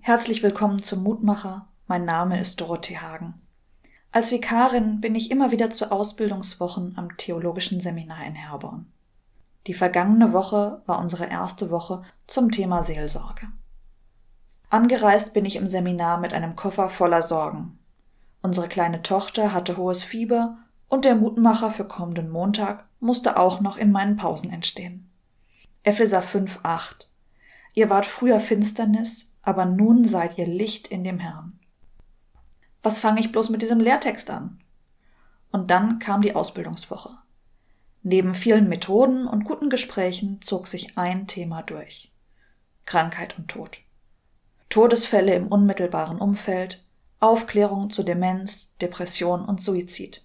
Herzlich willkommen zum Mutmacher. Mein Name ist Dorothee Hagen. Als Vikarin bin ich immer wieder zu Ausbildungswochen am Theologischen Seminar in Herborn. Die vergangene Woche war unsere erste Woche zum Thema Seelsorge. Angereist bin ich im Seminar mit einem Koffer voller Sorgen. Unsere kleine Tochter hatte hohes Fieber und der Mutmacher für kommenden Montag musste auch noch in meinen Pausen entstehen. Epheser 5,8 Ihr wart früher Finsternis, aber nun seid ihr Licht in dem Herrn. Was fange ich bloß mit diesem Lehrtext an? Und dann kam die Ausbildungswoche. Neben vielen Methoden und guten Gesprächen zog sich ein Thema durch. Krankheit und Tod. Todesfälle im unmittelbaren Umfeld, Aufklärung zu Demenz, Depression und Suizid.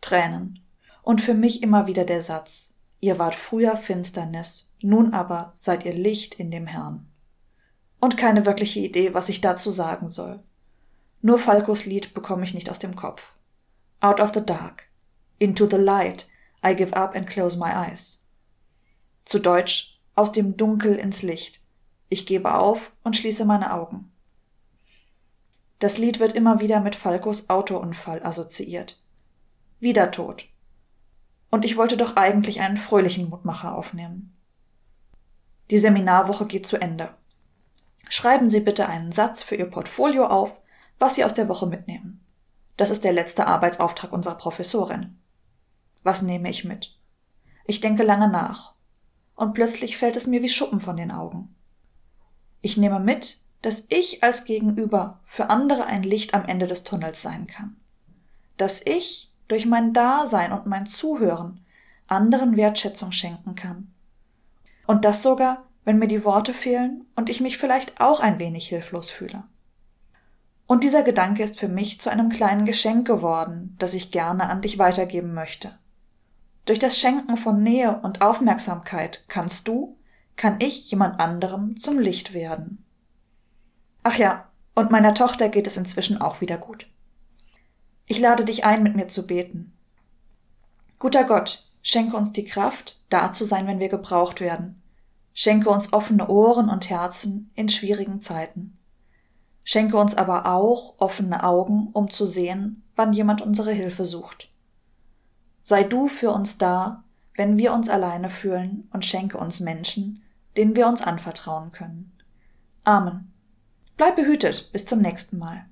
Tränen. Und für mich immer wieder der Satz, ihr wart früher Finsternis, nun aber seid ihr Licht in dem Herrn. Und keine wirkliche Idee, was ich dazu sagen soll. Nur Falkos Lied bekomme ich nicht aus dem Kopf. Out of the dark. Into the light. I give up and close my eyes. Zu Deutsch aus dem Dunkel ins Licht. Ich gebe auf und schließe meine Augen. Das Lied wird immer wieder mit Falkos Autounfall assoziiert. Wieder tot. Und ich wollte doch eigentlich einen fröhlichen Mutmacher aufnehmen. Die Seminarwoche geht zu Ende. Schreiben Sie bitte einen Satz für Ihr Portfolio auf, was Sie aus der Woche mitnehmen. Das ist der letzte Arbeitsauftrag unserer Professorin. Was nehme ich mit? Ich denke lange nach. Und plötzlich fällt es mir wie Schuppen von den Augen. Ich nehme mit, dass ich als Gegenüber für andere ein Licht am Ende des Tunnels sein kann. Dass ich durch mein Dasein und mein Zuhören anderen Wertschätzung schenken kann. Und das sogar, wenn mir die Worte fehlen und ich mich vielleicht auch ein wenig hilflos fühle. Und dieser Gedanke ist für mich zu einem kleinen Geschenk geworden, das ich gerne an dich weitergeben möchte. Durch das Schenken von Nähe und Aufmerksamkeit kannst du, kann ich jemand anderem zum Licht werden. Ach ja, und meiner Tochter geht es inzwischen auch wieder gut. Ich lade dich ein, mit mir zu beten. Guter Gott, schenke uns die Kraft, da zu sein, wenn wir gebraucht werden. Schenke uns offene Ohren und Herzen in schwierigen Zeiten. Schenke uns aber auch offene Augen, um zu sehen, wann jemand unsere Hilfe sucht. Sei du für uns da, wenn wir uns alleine fühlen, und schenke uns Menschen, denen wir uns anvertrauen können. Amen. Bleib behütet, bis zum nächsten Mal.